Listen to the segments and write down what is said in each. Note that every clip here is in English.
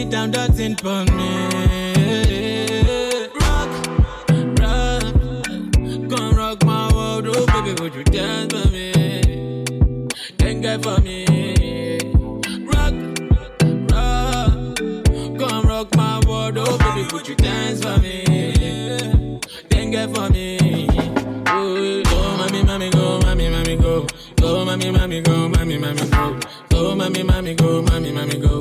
sit down, dancing for me. Rock, rock, come rock my world, oh baby, would you dance for me? Then get for me. Rock, rock, come rock my world, oh baby, would you dance for me? Then get for me. Ooh, go, mommy, mommy, go, mommy, mommy, go. Go, mommy, mommy, go, mommy, mommy, go. Go, mommy, mommy, go, mommy, mommy, go.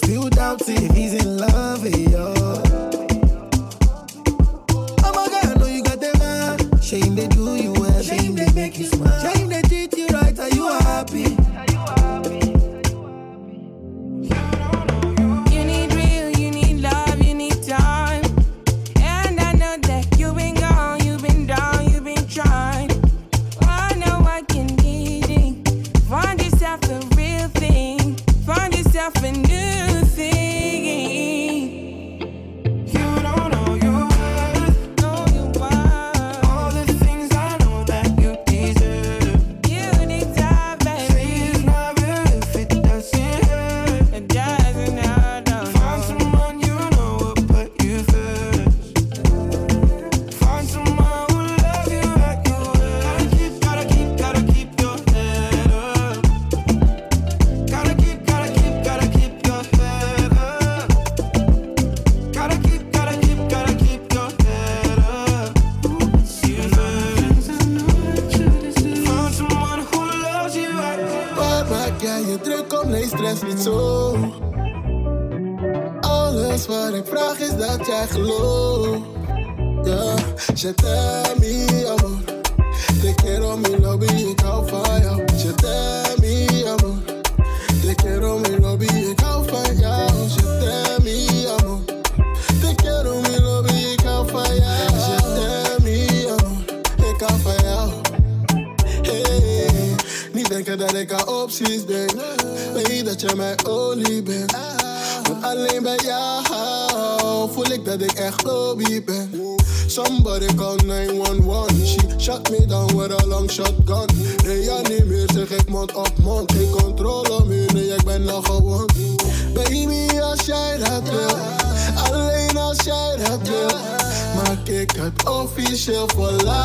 but still doubting if he's in love. Eh?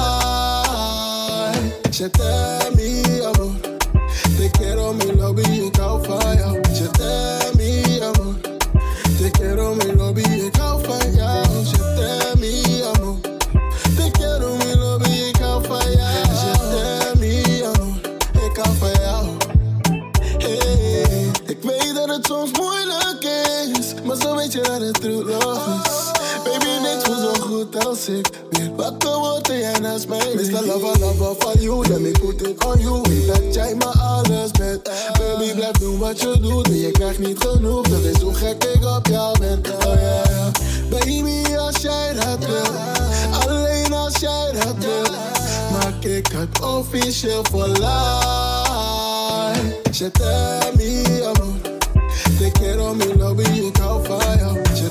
high. She tell me, te quiero, mi love, you caught fire. Te quiero, mi love. best man. Mr. Lover, lover for you, let me put it on you. Ik dat jij me alles bent. Baby, blijf doen wat je doet. En je krijgt niet genoeg, dat is hoe gek ik op jou ben. Oh yeah. Baby, als jij dat wil. Alleen als jij dat wil. Maak ik het officieel voor life. Je me amor. Te quiero, mi love, you're van.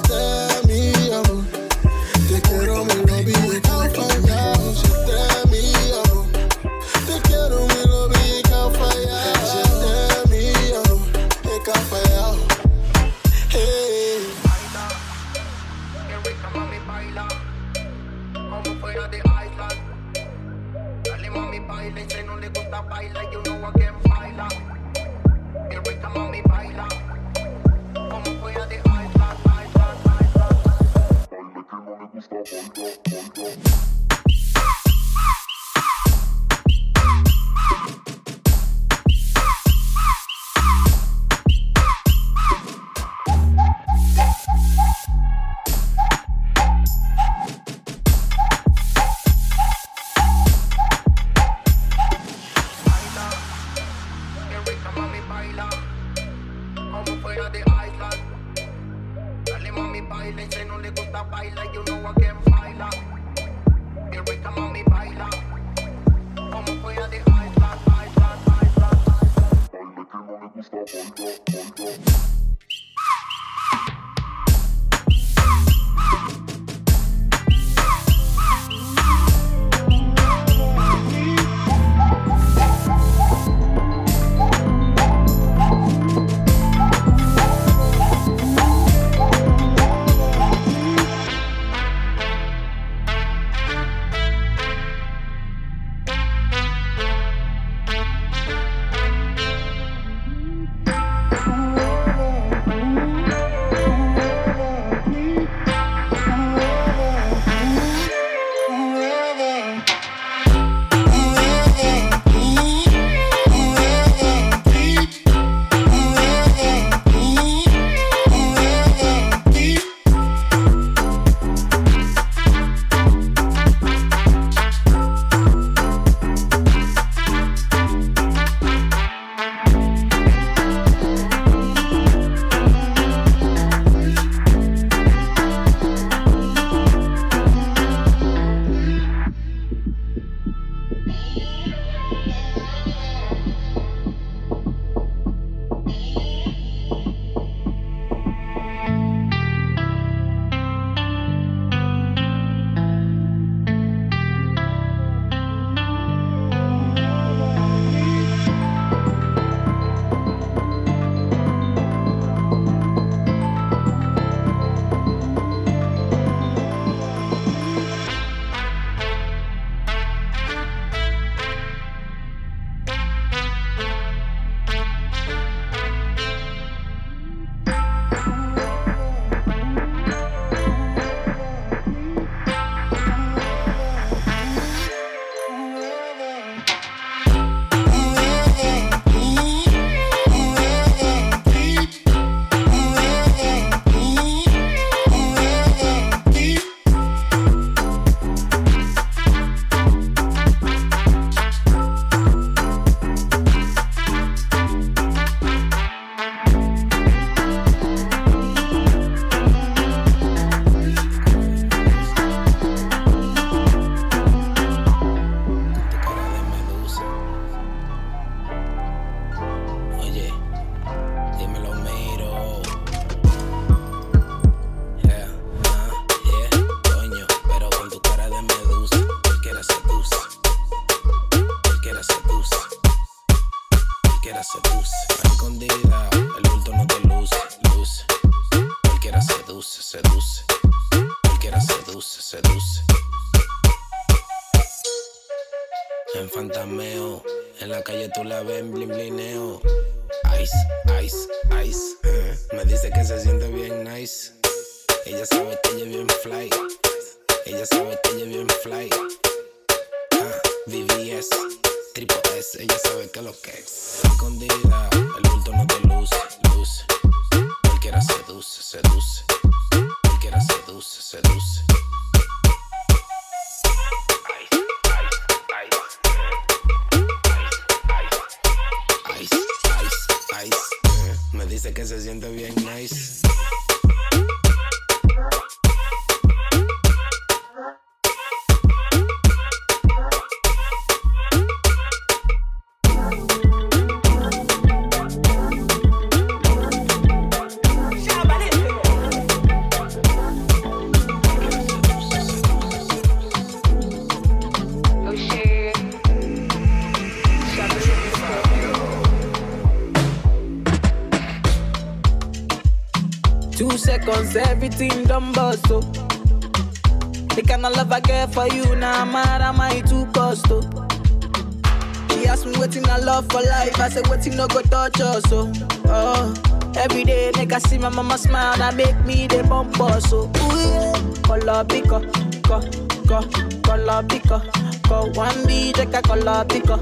I waiting no go touch us, oh. oh. Every day, nigga see my mama smile, that make me the bump us, so ooh yeah. Color pico, co, co, color pico, co. One B, take a color pico,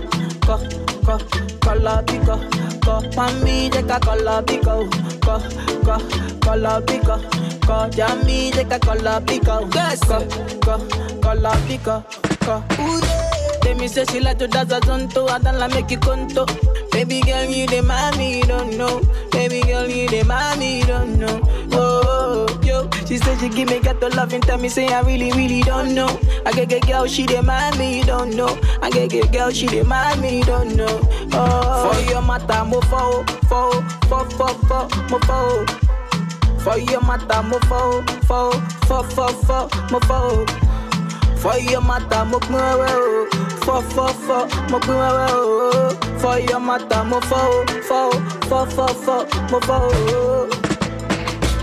co, co, color pico, co. One B, take a color pico, oh, co, co color pico, co. Yummy, take a color pico, oh, co, co, color pico, co. Ooh yeah. Tell me say she like to dance a zonto, I don't like make you conto. Baby girl, you the mommy, don't know. Baby girl, you the mommy, don't know. Oh, yo, she said she give me get the love and tell me say I really, really don't know. I get get girl, she the mommy, don't know. I get get girl, she the mommy, don't know. Oh, for your mata, mo fo, fo, fo, fo, fo, mo fo. For your mata, mo fo, fo, fo, fo, fo, mo fo. For your mata, mo pin wewe o. Fo, fo, fo, mo pin o. For your mata, mo fo, fo, fo, fo, fo, mo fo.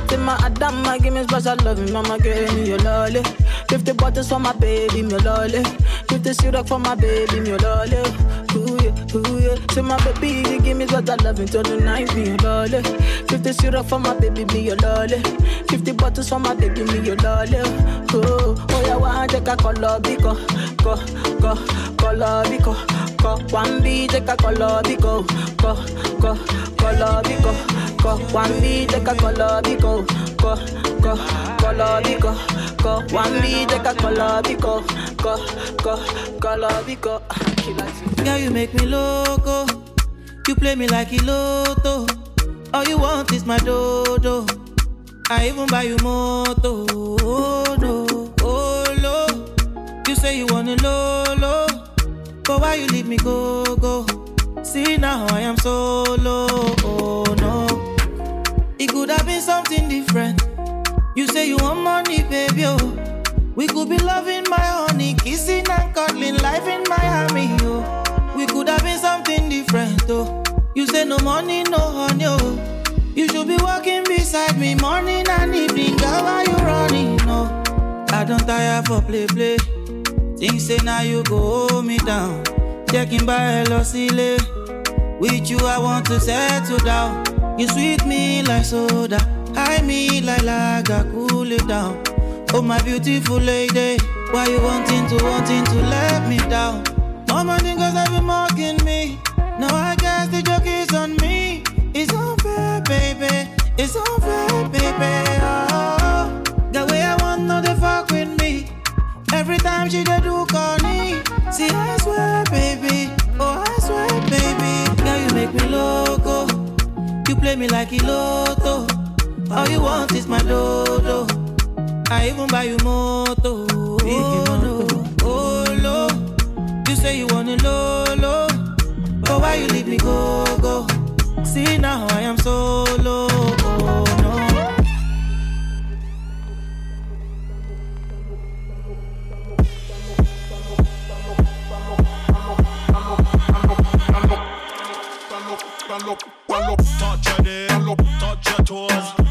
Say my Adama, give me special loving, mama give me your lolly. Fifty bottles for my baby, me lolly. Fifty syrup for my baby, me lolly. Ooh ooh my baby, you give me special loving till the night, me your lolly. Fifty syrup for my baby, me your lolly. Fifty bottles for my baby, me your lolly. Oh, oh yeah, one take a color biko, go, go, color biko, go. One B take a color biko, go, go, color biko, go. One B take a color biko, go, go, color biko, go. One B take a color biko, go, go, color biko. Girl, you make me loco. You play me like a lotto. All you want is my dodo. I even buy you moto. Oh no, oh no. You say you want a lolo, but why you leave me go go? See now I am solo. Oh no, it could have been something different. You say you want money, baby. Oh. We could be loving my honey, kissing and cuddling, life in Miami. Oh. We could have been something different. Oh. You say no money, no honey. Oh. You should be walking beside me morning and evening. Girl, why you running? No, I don't tire for play play. Things say now you go hold me down. Checking by Elosile. With you, I want to settle down. You sweet me like soda, high me like lager, cool it down. Oh my beautiful lady, why you wanting to wanting to let me down? Think cause I've been mocking me. Now I guess the joke is on me. It's unfair, baby. It's unfair, baby. Oh, the way I want no they fuck with me. Every time she dey do corny. See I swear, baby. Oh I swear, baby. Girl you make me loco. You play me like a lotto. All you want is my dodo. I even buy you moto. Oh, no. oh, lo. You say you want a lolo. But why you leave me go, go? See now I am solo. Oh, no. Touch your knee, touch your toes.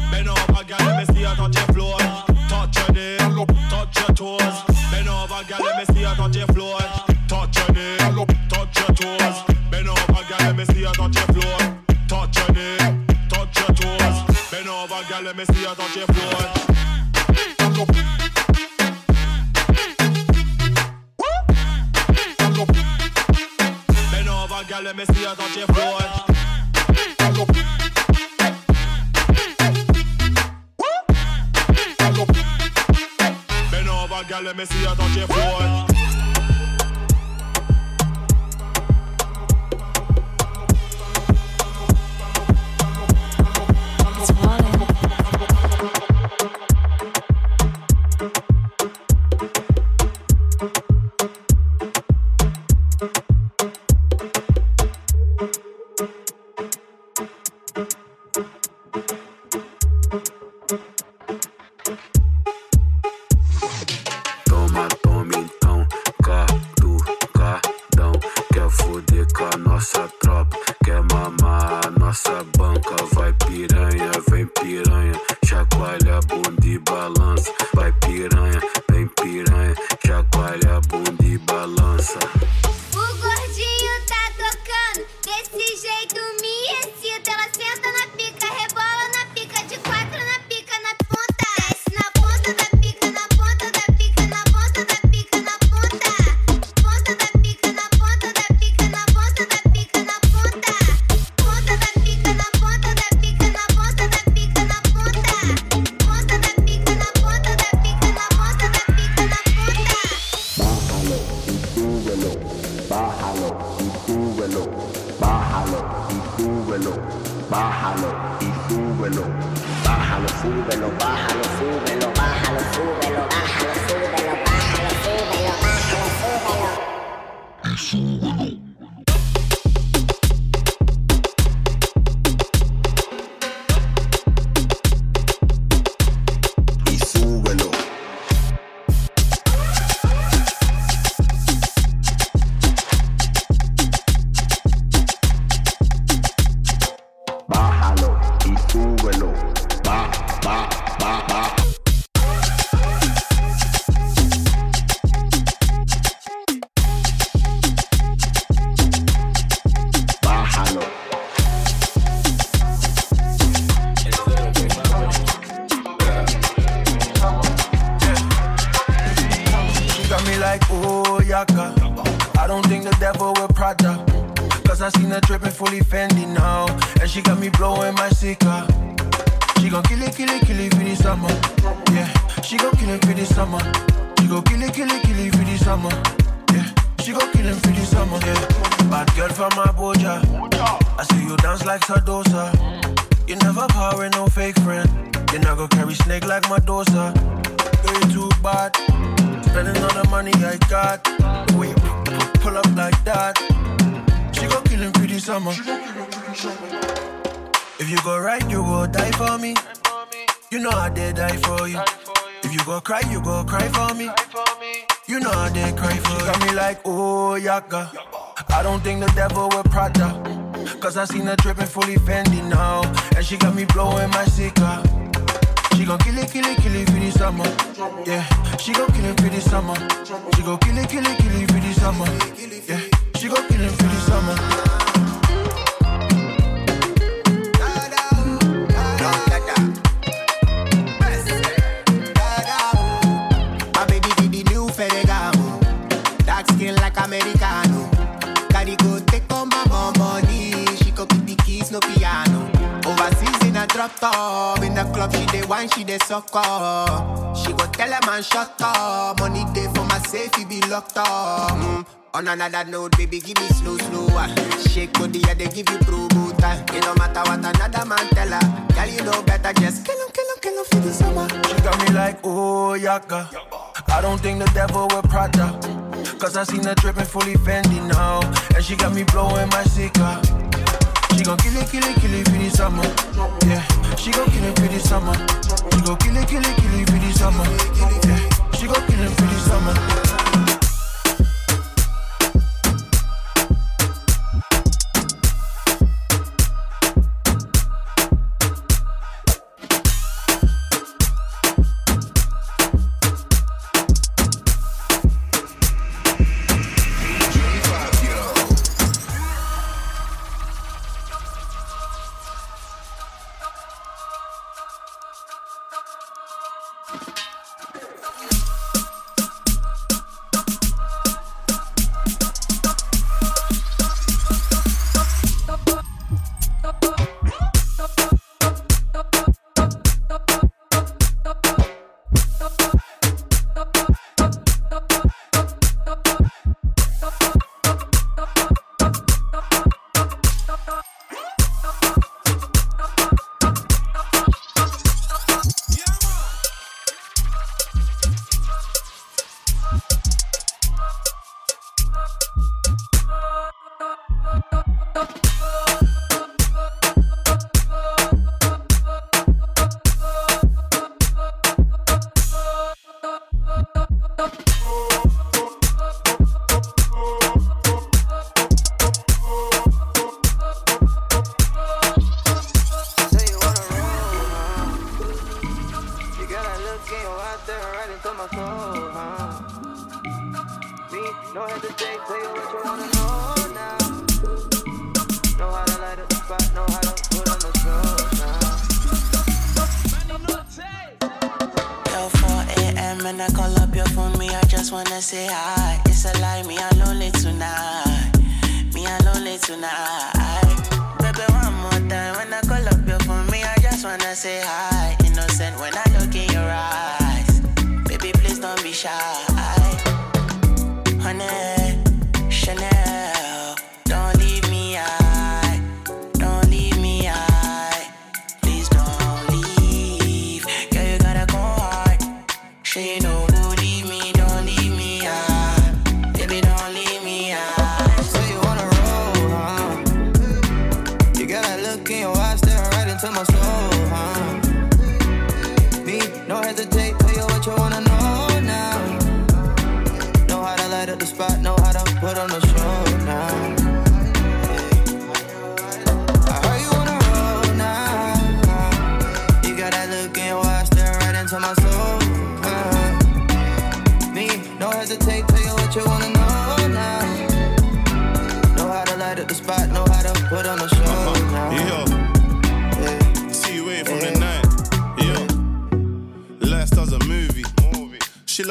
Let me see you touch your floor. Let me see you touch your floor. Let me see you touch your floor. Like, oh, yaka. I don't think the devil will Prada. Cause I seen her dripping fully Fendi now. And she got me blowing my Sika. She gon' kill it, kill it, kill it for the summer. Yeah, she gon' kill it for the summer. She gon' kill it, kill it, kill it for the summer. Yeah, she gon' kill it for the summer. Yeah, bad girl from Abuja. I see you dance like Sadosa. You never power no fake friend. You not go carry snake like Medusa. You too bad. Spending all the money I got. Pull up like that. She gon' kill him for summer. If you go right, you go die for me. You know I did die for you. If you go cry, you go cry for me. You know I did cry for you. She got me like, oh, yaka. I don't think the devil will Prada. Cause I seen her dripping fully Fendi now. And she got me blowing my Sika. She gon' kill it, kill it, kill it for the summer. Yeah, she gon' kill it for the summer. She gon' kill it, kill it, kill it for the summer. Yeah, she gon' kill it for the summer. Drop top. In the club, she dey wine, she dey suck up. She go tell a man shut up. Money day for my safe, he be locked up. Mm. On another note, baby, give me slow, slow. ah. Shake body, yeah, they give you promo time. It don't matter what another man tell her. Girl, you know better, just kill him, kill him, kill him for the summer. She got me like, oh, yaka. I don't think the devil will Prada. Cause I seen her dripping fully Fendi now. And she got me blowing my Sika. She gon' kill it, kill it, kill it for the summer. Yeah, she gon' kill it for the summer. She gon' kill it, kill it, kill it for the summer. Yeah, she gon' kill it for the summer.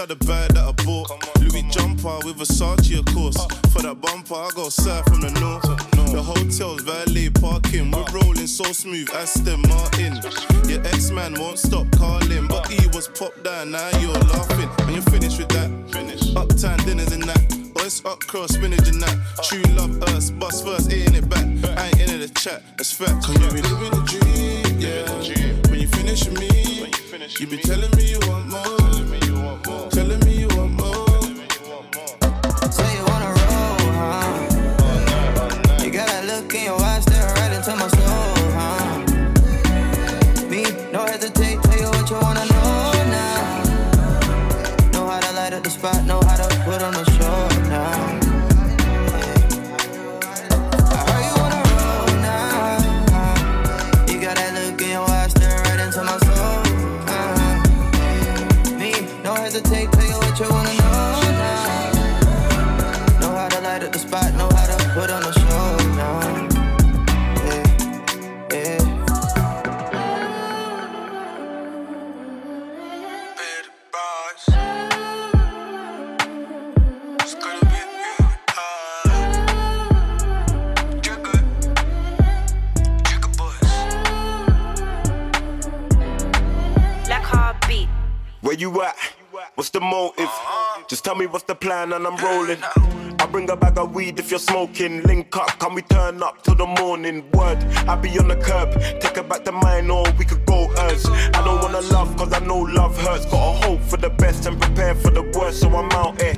Like the bag that I bought. Louis jumper with Versace, of course. For that bumper, I got served from the north. The hotel's valet parking. We're rolling so smooth, Aston Martin. Your ex man won't stop calling, but he was popped down. Now you're laughing. And you're finished with that. Finish. Uptown dinners and that. It's up cross, spinach and that. True love us, bust first, ain't it back. I ain't into the chat, that's fact. Cause you be living the dream, yeah. When you finish with me, you be telling me you want more. Telling me Where you at? What's the motive? Just tell me what's the plan and I'm rolling. I bring a bag of weed if you're smoking. Link up, can we turn up till the morning? Word, I be on the curb. Take her back to mine or we could go hers. I don't wanna love cause I know love hurts. Gotta hope for the best and prepare for the worst, so I'm out here.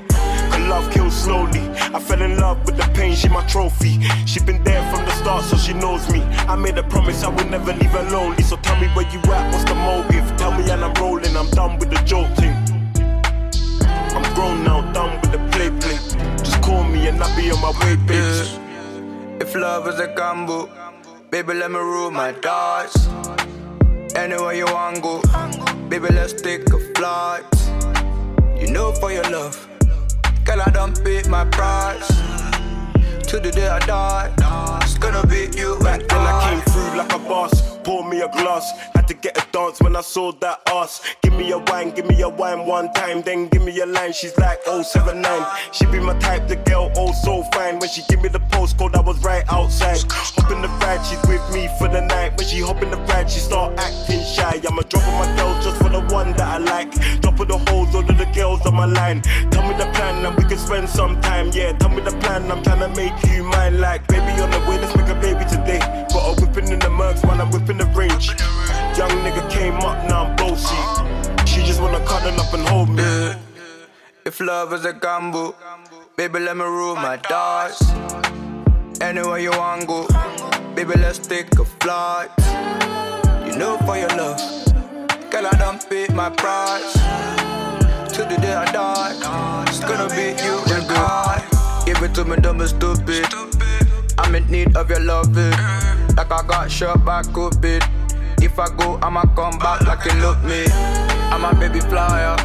Love kills slowly. I fell in love with the pain, she my trophy. She been there from the start, so she knows me. I made a promise I would never leave her lonely. So tell me where you at, what's the motive? Tell me and I'm rolling, I'm done with the joking. I'm grown now, done with the play play. Just call me and I'll be on my way, bitch. If love is a gamble, baby, let me rule my dice. Anywhere you want go, baby, let's take a flight. You know for your love, girl, I don't pay my price. To the day I die, it's gonna be you and I I. came through like a boss. Pour me a glass. Had to get a dance when I saw that ass. Give me a wine, give me a wine one time. Then give me a line. She's like 079. She be my type, the girl, oh so fine. When she give me the postcode, I was right outside. Hop in the ride, she's with me for the night. When she hop in the ride, she start acting shy. I'ma drop on my girls just for the one that I like. Drop of the hoes, all of the girls on my line. Tell me the plan and we can spend some time. Yeah, tell me the plan, I'm trying to make you mine. Like, baby on the way, let's make a baby today. Got a whipping in the mercs while I'm whipping the range. Young nigga came up, now I'm bossy. She just wanna cuddle up and hold me. If love is a gamble, baby, let me rule my dice. Anywhere you want go, baby, let's take a flight. You know for your love, girl, I don't pay my price. To the day I die, it's gonna be you and I. Give it to me, dumb and stupid. I'm in need of your loving, like I got shot by COVID. If I go, I'ma come back like you love me. I'm a baby flyer.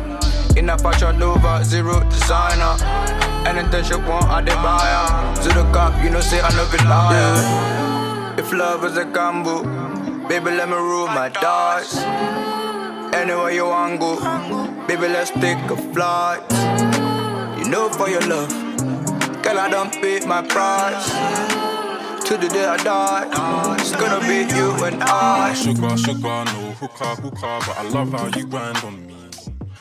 In a fashion Nova, zero designer. Anything she want, I dey buy her. To the cop, you know, say I no be liar. If love is a gamble, baby, let me rule my dice. Anywhere you want go, baby, let's take a flight. You know, for your love, girl, I don't pay my price. To the day I die, it's gonna be you and I. Sugar, sugar, no hookah, hookah, but I love how you grind on me.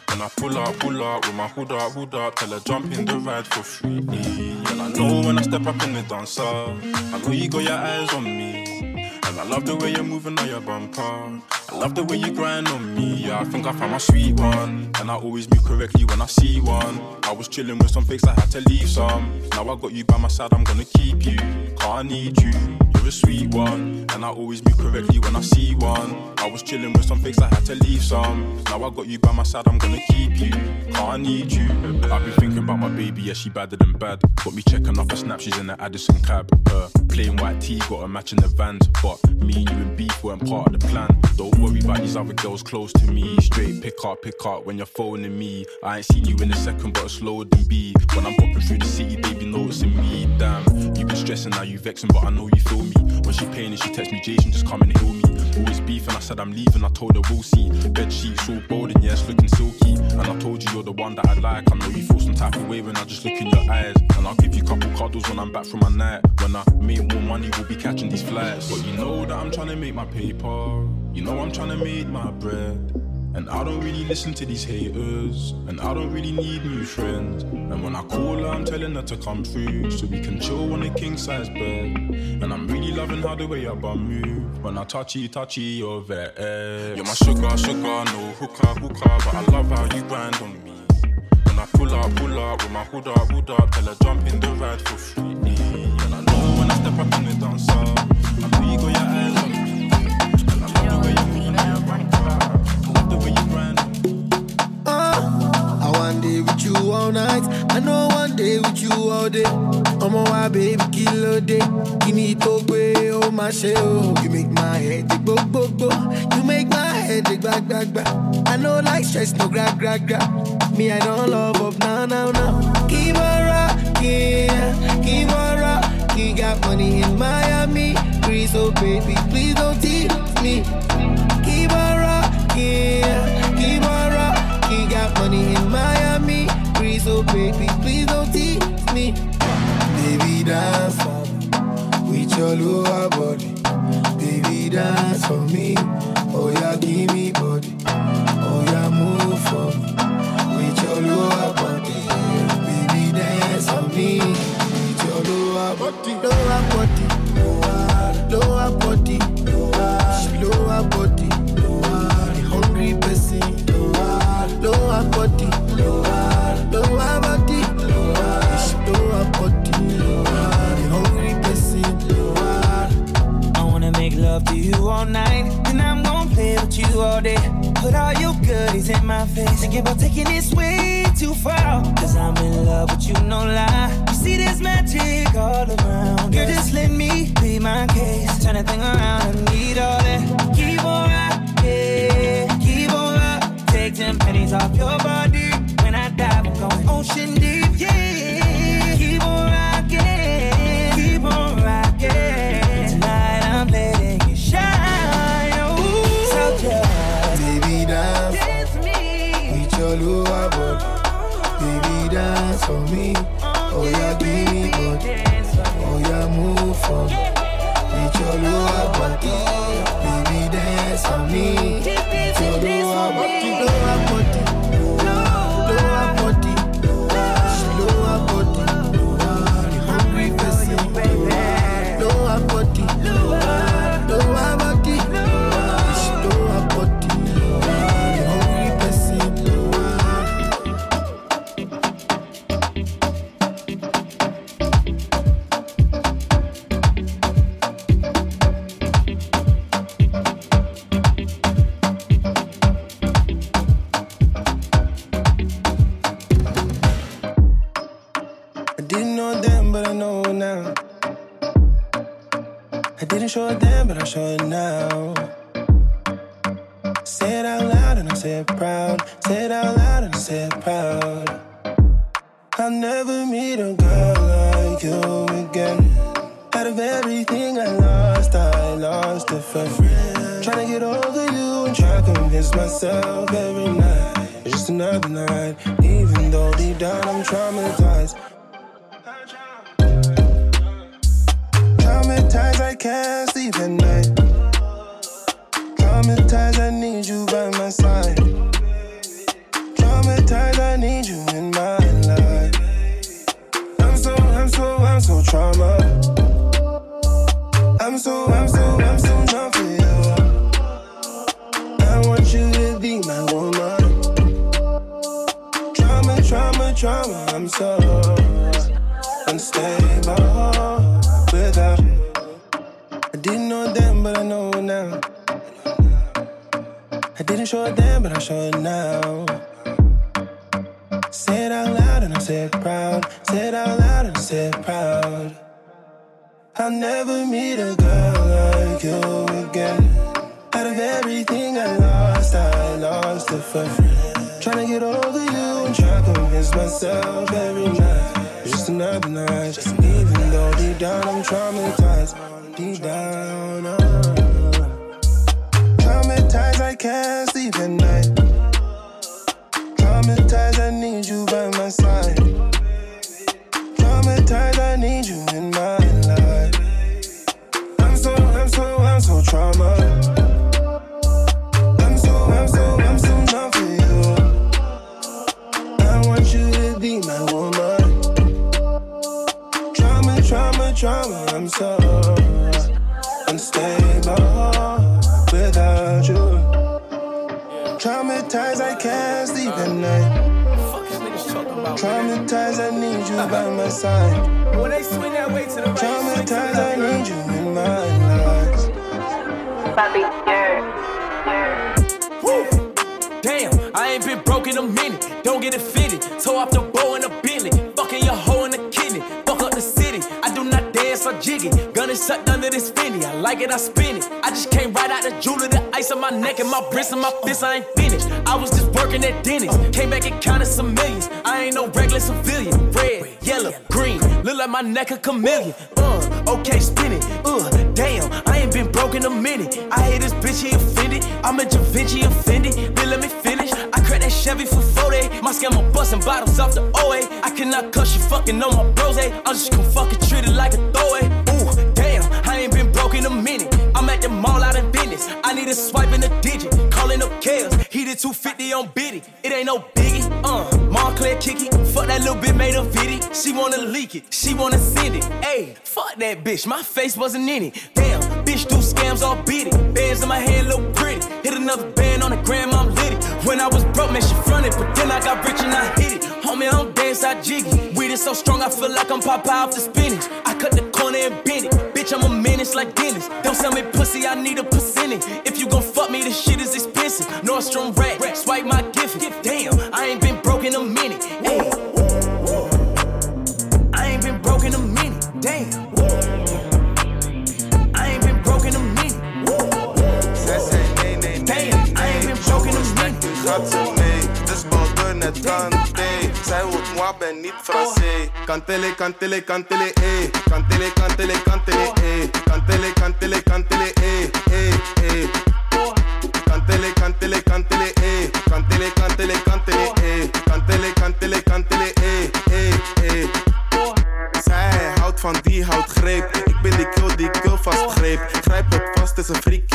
When I pull up, pull up with my hood up, hood up, tell her jump in the ride for free. And I know when I step up in the dancer, I know you got your eyes on me. I love the way you're moving on your bumper. I love the way you grind on me. Yeah, I think I found my sweet one. And I always move correctly when I see one. I was chilling with some fakes, I had to leave some. Now I got you by my side, I'm gonna keep you. Cause I need you. You're a sweet one. And I always move correctly when I see one. I was chilling with some fakes, I had to leave some. Now I got you by my side, I'm gonna keep you. Cause I need you. I've been thinking about my baby, yeah, she badder than bad. Got me checking off her snap, she's in the Addison cab. Uh, plain white tee, got her matching the vans. But me and you in beef weren't part of the plan. Don't worry about these other girls close to me. Straight pick up, pick up when you're phoning me. I ain't seen you in a second, but it's slower than B. When I'm popping through the city, they be noticing me. Damn, stressing, now you vexing, but I know you feel me. When she paying it, she text me, Jason, just come and heal me. Always beefing, I said I'm leaving, I told her we'll see. Bed sheets all golden, yeah, it's looking silky. And I told you you're the one that I like. I know you feel some type of way when I just look in your eyes. And I'll give you a couple cuddles when I'm back from my night. When I make more money, we'll be catching these flights. But you know that I'm trying to make my paper. You know I'm trying to make my bread. And I don't really listen to these haters. And I don't really need new friends. And when I call her, I'm telling her to come through. So we can chill on a king size bed. And I'm really loving how the way your bum move. When I touch you, touch you, you're there. You're my sugar, sugar, no hookah, hookah. But I love how you grind on me. When I pull up, pull up with my hood up, hood up. Tell her jump in the ride for free. And I know when I step up in the dancer. I know you got your all day. I'm on my baby kilo day. You need to go oh my shell. You make my head dig bo bo bo. You make my head back back. I know like stress no grab. Me I don't love up now now now. Keep on rocking, keep on rocking. Got money in Miami. Please oh baby, please don't tease me. Keep on rocking, keep on rocking. Got money in Miami. Please, oh baby, please don't tease me. Baby, dance for me with your lower body. Baby, dance for me. Oh yeah, give me body. Oh yeah, move for me with your lower body. Baby, dance for me with your lower body. Lower body, all night, and I'm gonna play with you all day. Put all your goodies in my face. Thinking about taking this way too far. Cause I'm in love with you, no lie. You see this magic all around. Girl, just let me be my case. Turn that thing around, I need all that. Keep on rocking, keep on. Take ten pennies off your body. When I dive, I'm going ocean can't sleep at night. Working at Dennis. Came back and counted some millions. I ain't no regular civilian. Red, yellow, green. Look like my neck a chameleon. Uh, okay, spin it. Uh, damn, I ain't been broke in a minute. I hate this bitch, he offended. I'm a Da Vinci offended. Then let me finish. I cracked that Chevy for 40. My scammer busting bottles off the OA. I cannot cuss you fucking on my bros. I'm just gonna fucking no biggie. Uh, Moncler kicky. Fuck that little bit made a viddy. She wanna leak it. She wanna send it. Ayy, fuck that bitch. My face wasn't in it. Damn, bitch do scams all beat it. Bands in my hand look pretty. Hit another band on the gram, I'm. When I was broke, man, she fronted. But then I got rich and I hit it. Homie, I don't dance, I jiggy. Weed is so strong, I feel like I'm Popeye off the spinach. I cut the corner and bend it. Bitch, I'm a menace like Dennis. Don't sell me pussy, I need a percentage. If you gon' fuck me, this shit is expensive. Nordstrom rack, swipe my Francais. Kantele, kantele, kantele, eh. Kantele, kantele, kantele, eh. Kantele, kantele, kantele, eh. Eh, eh. Kantele, kantele, kantele, eh. Kantele, kantele, kantele, eh. Kantele, kantele, kantele, eh. Eh, eh. Zij houdt van die houtgreep. Ik ben die kill die kill vastgreep. Grijp het vast, is een freak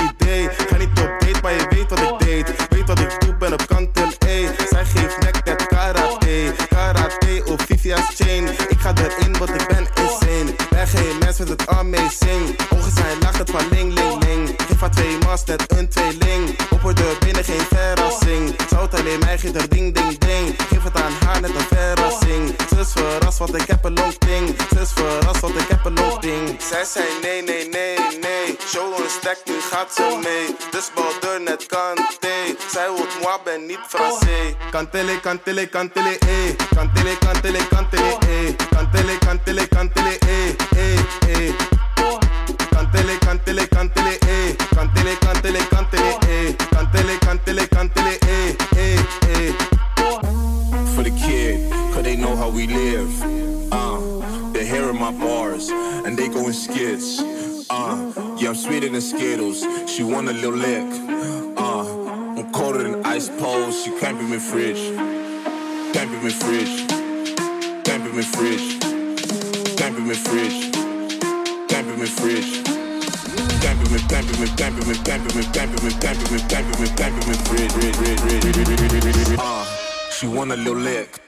Mens met het amazing. Ogen zijn laag, het van ling ling ling. Geef haar twee mas, net een tweeling. Op de binnen geen verrassing. Zout alleen mij, geeft ding ding ding. Geef het aan haar, net een verrassing. Ze is verrast, want ik heb een long zij zei nee, nee, nee, nee. Show een stek, nu gaat ze mee. Dus bal net kanté. Zij wordt moi, ben niet Franse. Kantele, kantele, kantele, eh. Kantele, kantele, kantele, eh. Kantele, kantele, kantele, eh, eh, eh. Kantele, kantele, kantele, eh. Kantele, kantele, kantele, eh. Kantele, kantele, kantele, eh, eh, eh. For the kid, cause they know how we live. my bars, and they go in skits. Uh, yeah, I'm sweeter than Skittles. She want a little lick. Uh, I'm colder than ice poles. She can't be me fridge. Can't be me fridge. Can't be me fridge. Can't be me fridge. Can't be me fridge. Can't be me, can't be me, can't fridge. Uh, she want a little lick.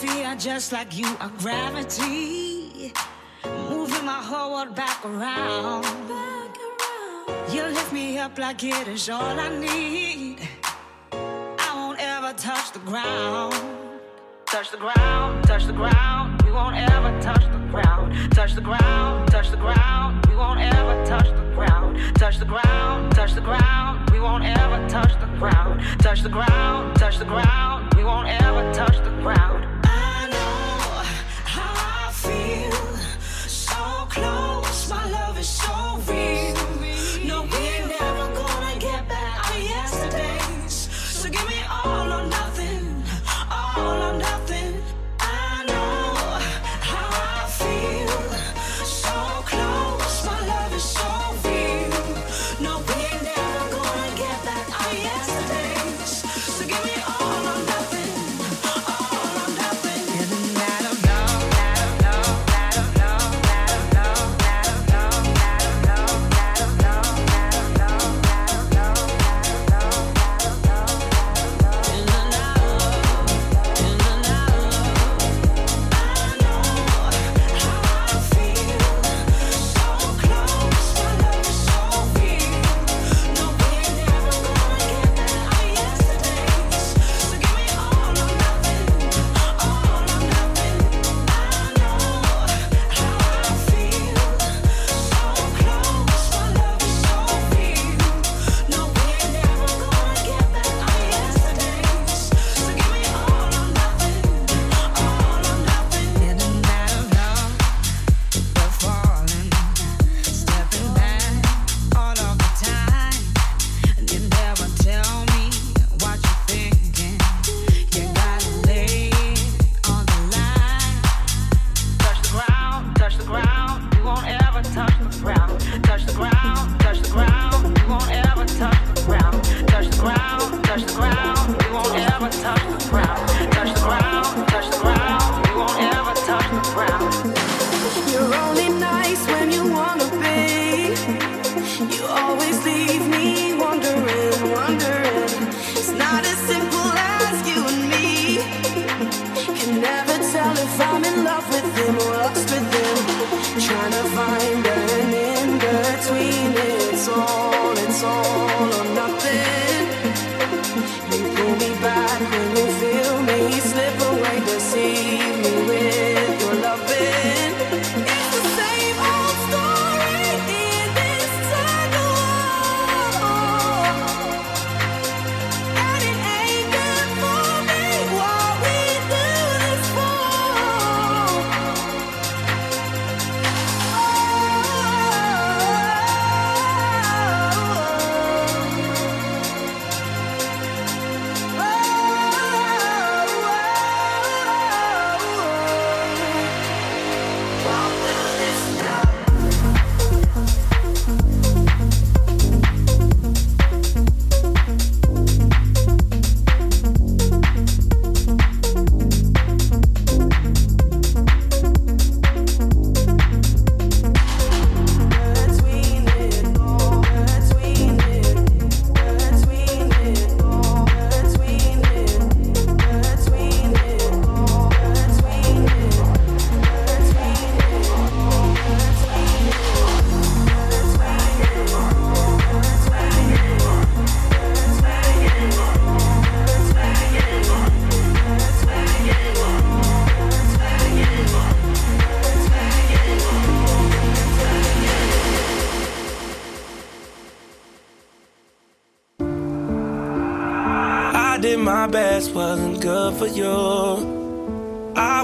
fear, just like you are gravity. Moving my whole world back around. Back around. You lift me up like it is all I need. I won't ever touch the ground. Touch the ground, touch the ground. We won't ever touch the ground. Touch the ground, touch the ground. We won't ever touch the ground. Touch the ground, touch the ground. We won't ever touch the ground. Touch the ground, touch the ground. We won't ever touch the ground. free.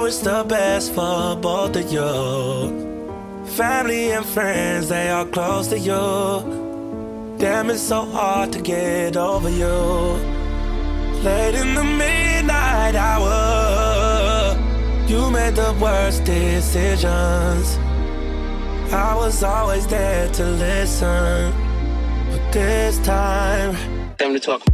You. I the best for both of you. Family and friends, they are close to you. Damn, it's so hard to get over you. Late in the midnight hour, you made the worst decisions. I was always there to listen, but this time, time to talk.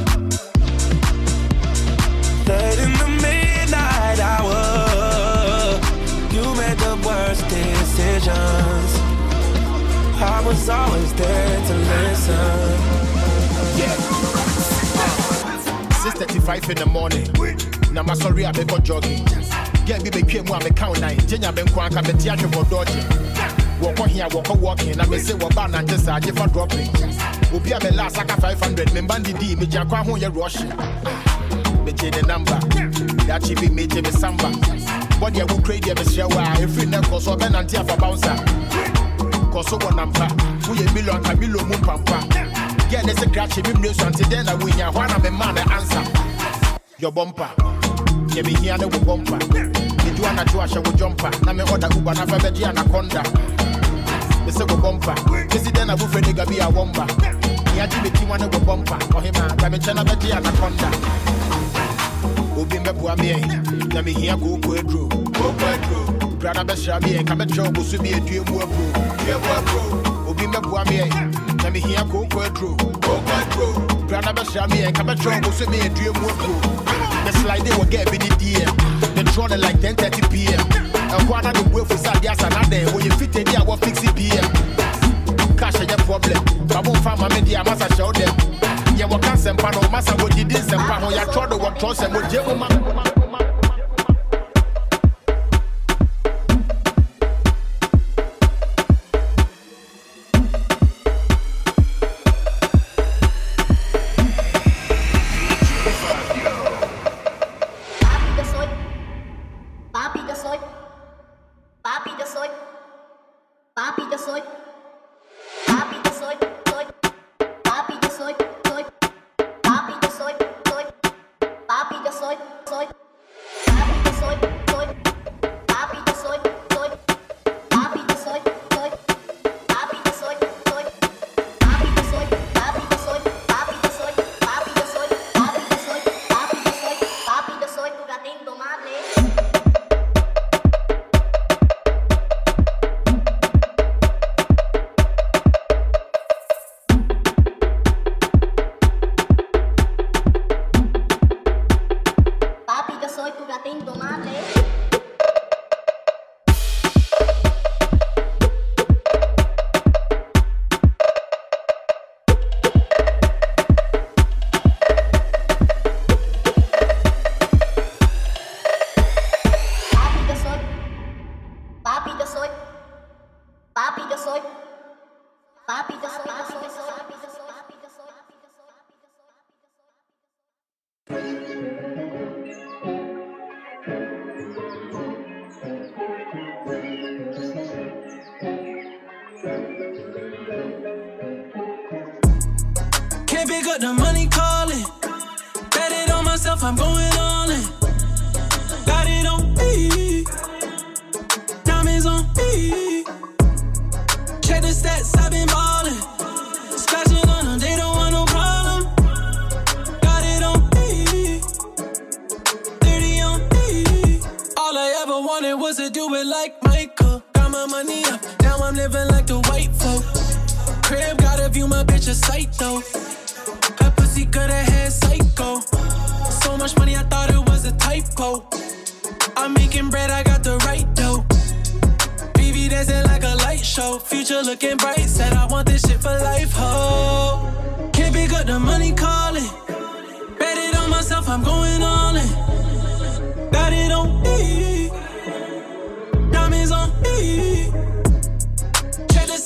Decisions. I was always there to listen. Six thirty-five in the morning. Na my sorry I beg jogging. Get me be came one me count nine. Jenya ben kwa ka be tiaje for dodging. Walk on here, walk on walking. I me say what ban and just I for dropping. Obi a me last aka 500. Me bandi di ah, me jakwa ho ye rush. Me change the number. That chibi me je me samba. What wo crazy me share wa. Every neck cause so ben anti for bouncer. Cause so one nampa. Who ye million ka million mu pampa. Get this a crash me mle so until then I win ya. One me man the answer. Your bumper. Yeah, me here wo bumper. Me do ana do a show jumper. Na me order Uber na fa be anaconda. Me say go bumper. This is then I will friend nigga be a womba. Me a Jimmy T1 go bumper. Oh him I'm a me chana be anaconda. Obi mbɛboa me ɛ na mehia kooko aduro brada bɛhyira me ɛ ka mɛkyerɛ wo boso bi adue mu apuro obi mbɛboa me ɛ na mehia kooko aduro brada bɛhyira me ɛ ka mɛkyerɛ wo boso bi adue mu apuro the slide they will get me the draw like 10:30 p.m. ɛhɔ ana de bue fusa de asa na dɛn wɔyɛ fite di a wɔ fix PM cash ɛyɛ problem babo mfa ma me di a masa hyɛ wo dɛm yɛ wɔ ka nsɛmpa no masa wɔdidi nsɛmpa ho yɛatwerɛ do wɔtwerɛ sɛ mogye mu ma soy. Soy.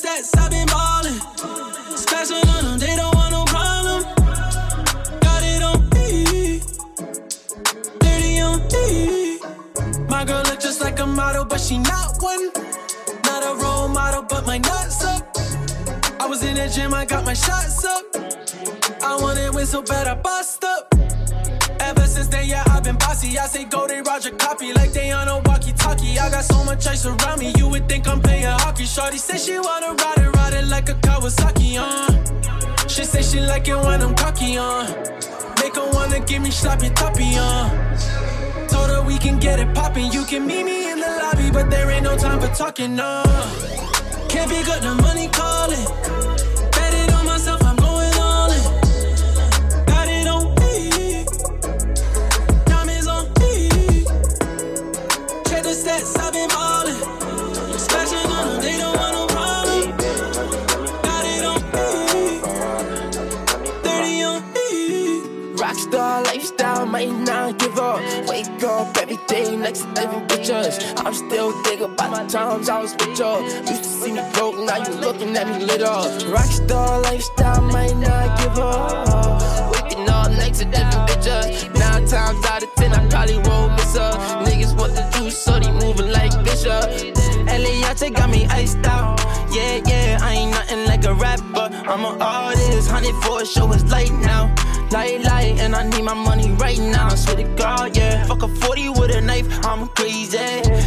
Stats, I've been ballin'. Splashing on them, they don't want no problem. Got it on me. 30 on me. My girl look just like a model, but she not one. Not a role model, but my nuts up. I was in the gym, I got my shots up. I wanna win so bad, I bust up. Since then, yeah, I've been bossy. I say go, they Roger copy like they on a walkie talkie. I got so much ice around me, you would think I'm playing hockey. Shorty say she wanna ride it, ride it like a Kawasaki, uh. She say she like it when I'm cocky, uh. Make her wanna give me sloppy toppy, uh. Told her we can get it poppin', you can meet me in the lobby, but there ain't no time for talking, uh. Can't pick up the money calling. Might not give up. Wake up every day next to different pictures. I'm still thinking about the times I was with you. Used to see me broke, now you looking at me lit up. Rockstar lifestyle, might not give up. Waking up next to different bitches. Nine times out of ten, I probably won't miss her. Niggas want the juice, so they moving like Bishop. Eliantte got me iced out. Yeah, yeah, I ain't nothing like a rapper. I'm an artist, hundred for a show, it's light now. Light, light, and I need my money right now. Swear to God, yeah. Fuck a 40 with a knife, I'm crazy.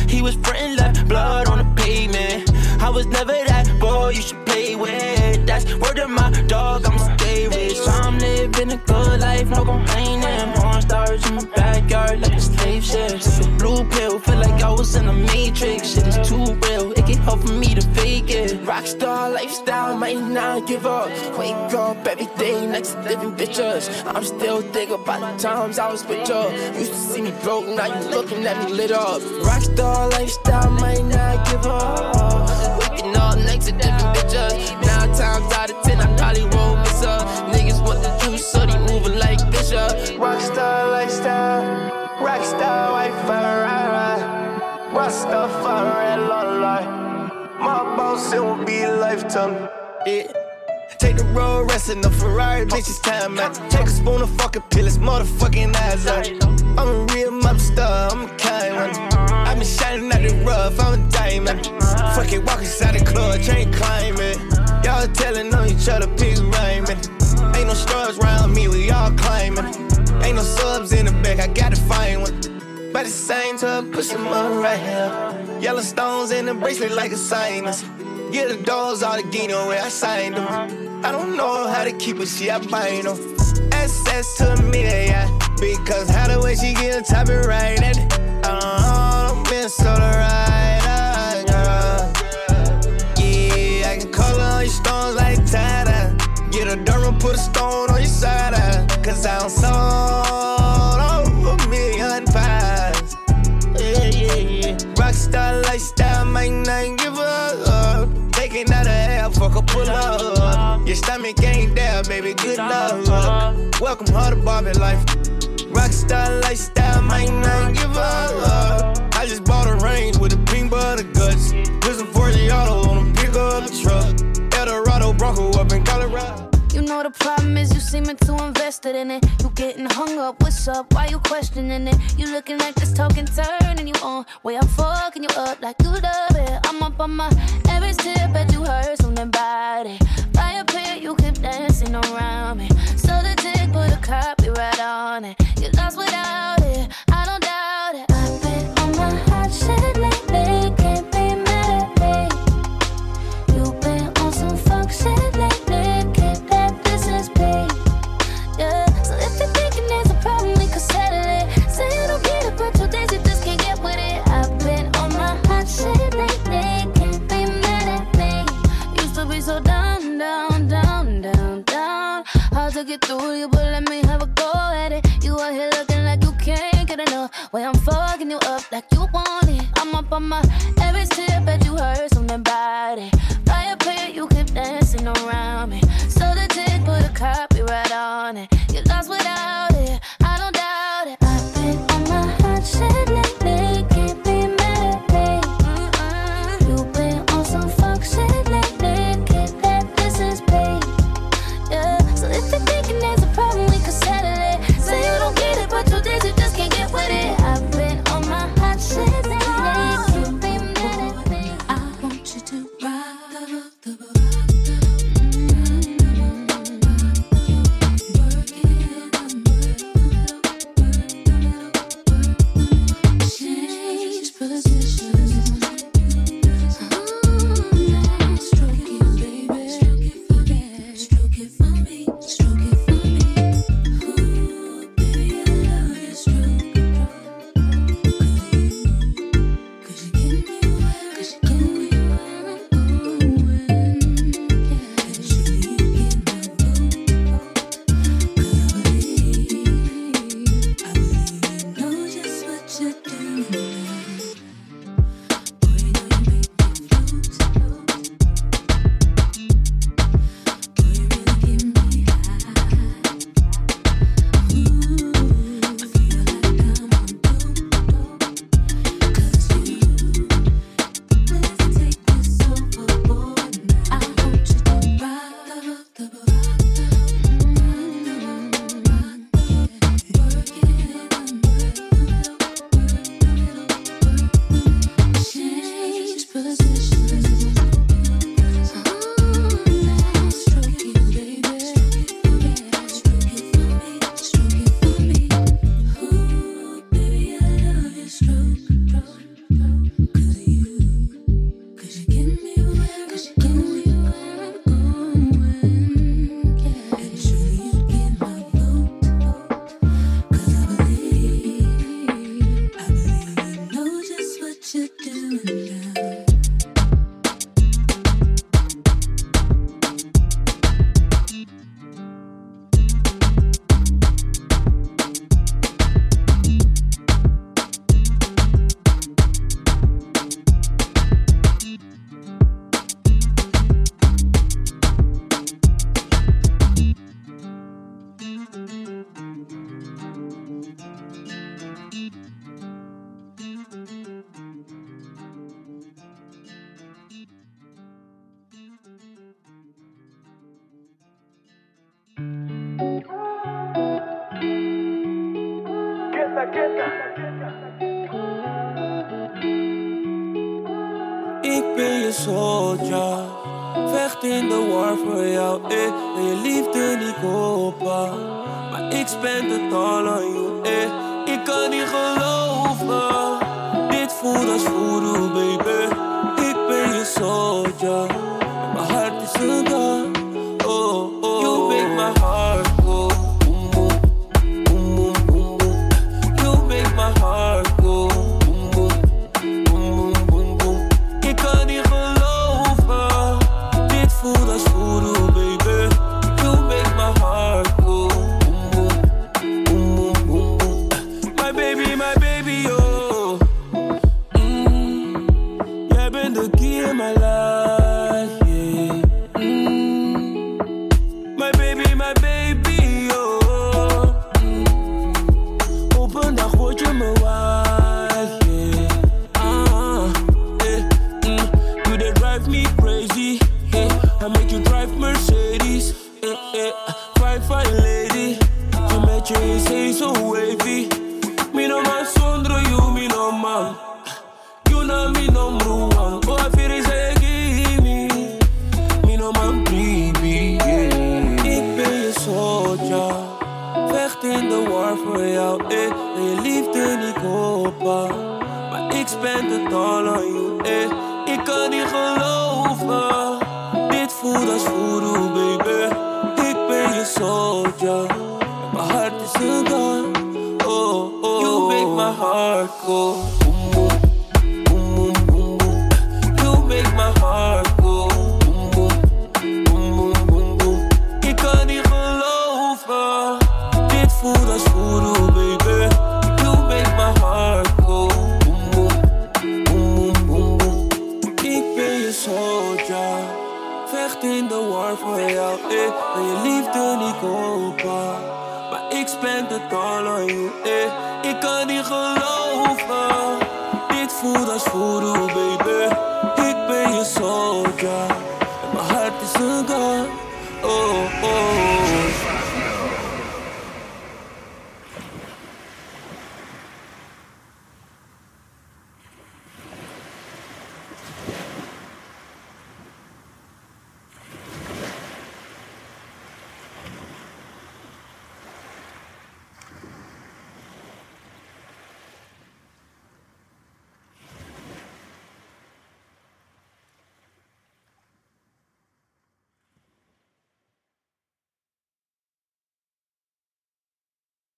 He was frontin' left blood on the pavement. I was never that boy you should play with. That's word of my dog, I'm stay rich. I'm living a good life, no complaining. Porn stars in my backyard like a slave ship. Blue pill, feel like I was in the matrix. Shit is too real, it get hard for me to fake it. Rockstar lifestyle, might not give up. Wake up every day next to different bitches. I'm still thinking about the times I was with you. Used to see me broke, now you looking at me lit up. Rockstar lifestyle, might not give up. Waking up next to different bitches. Nine times out of so they moving like Bishop. Rockstar lifestyle, rockstar wife, ride, ride. Rockstar fire, red light. My boss, it will be lifetime. Yeah. Take the road, rest in the Ferrari, bitch, it's time, man. Take a spoon of fucking pill, it's motherfucking eyes up. I'm a real mob star, I'm a kind one. I been shining out the rough, I'm a diamond. Fucking walk inside the club, chain climbing. Y'all telling on each other, pick rhyming. Ain't no stars around me, we all climbing. Ain't no subs in the back, I gotta find one. By the same time, put some on right here. Yellow stones in the bracelet like a sinus. Get the doors all the Gino where I signed them. I don't know how to keep it, she I bind them. Access to me, yeah. Because how the way she get top it right at it. Uh, I'm been so the right, stone on your side eye. Cause I'm sold over a million pies. Yeah, yeah, yeah. Rockstar lifestyle, might not give up. Taking out a half, fuck a pull up. Your stomach ain't there, baby, good luck. Welcome her to Barbie life. Rockstar lifestyle, might not give up. I just bought a range with a pink butter guts. Wisdom 40 auto on a pickup truck. Eldorado Bronco up in Colorado know the problem is you seeming too invested in it. You getting hung up, what's up? Why you questioning it? You looking like this talking, turning you on. Way I'm fucking you up like you love it. I'm up on my every tip, bet you heard something about it. Fire pit, you keep dancing around me. So the dick put a copyright on it. You lost without it, I don't doubt it. I've been on my hot shit.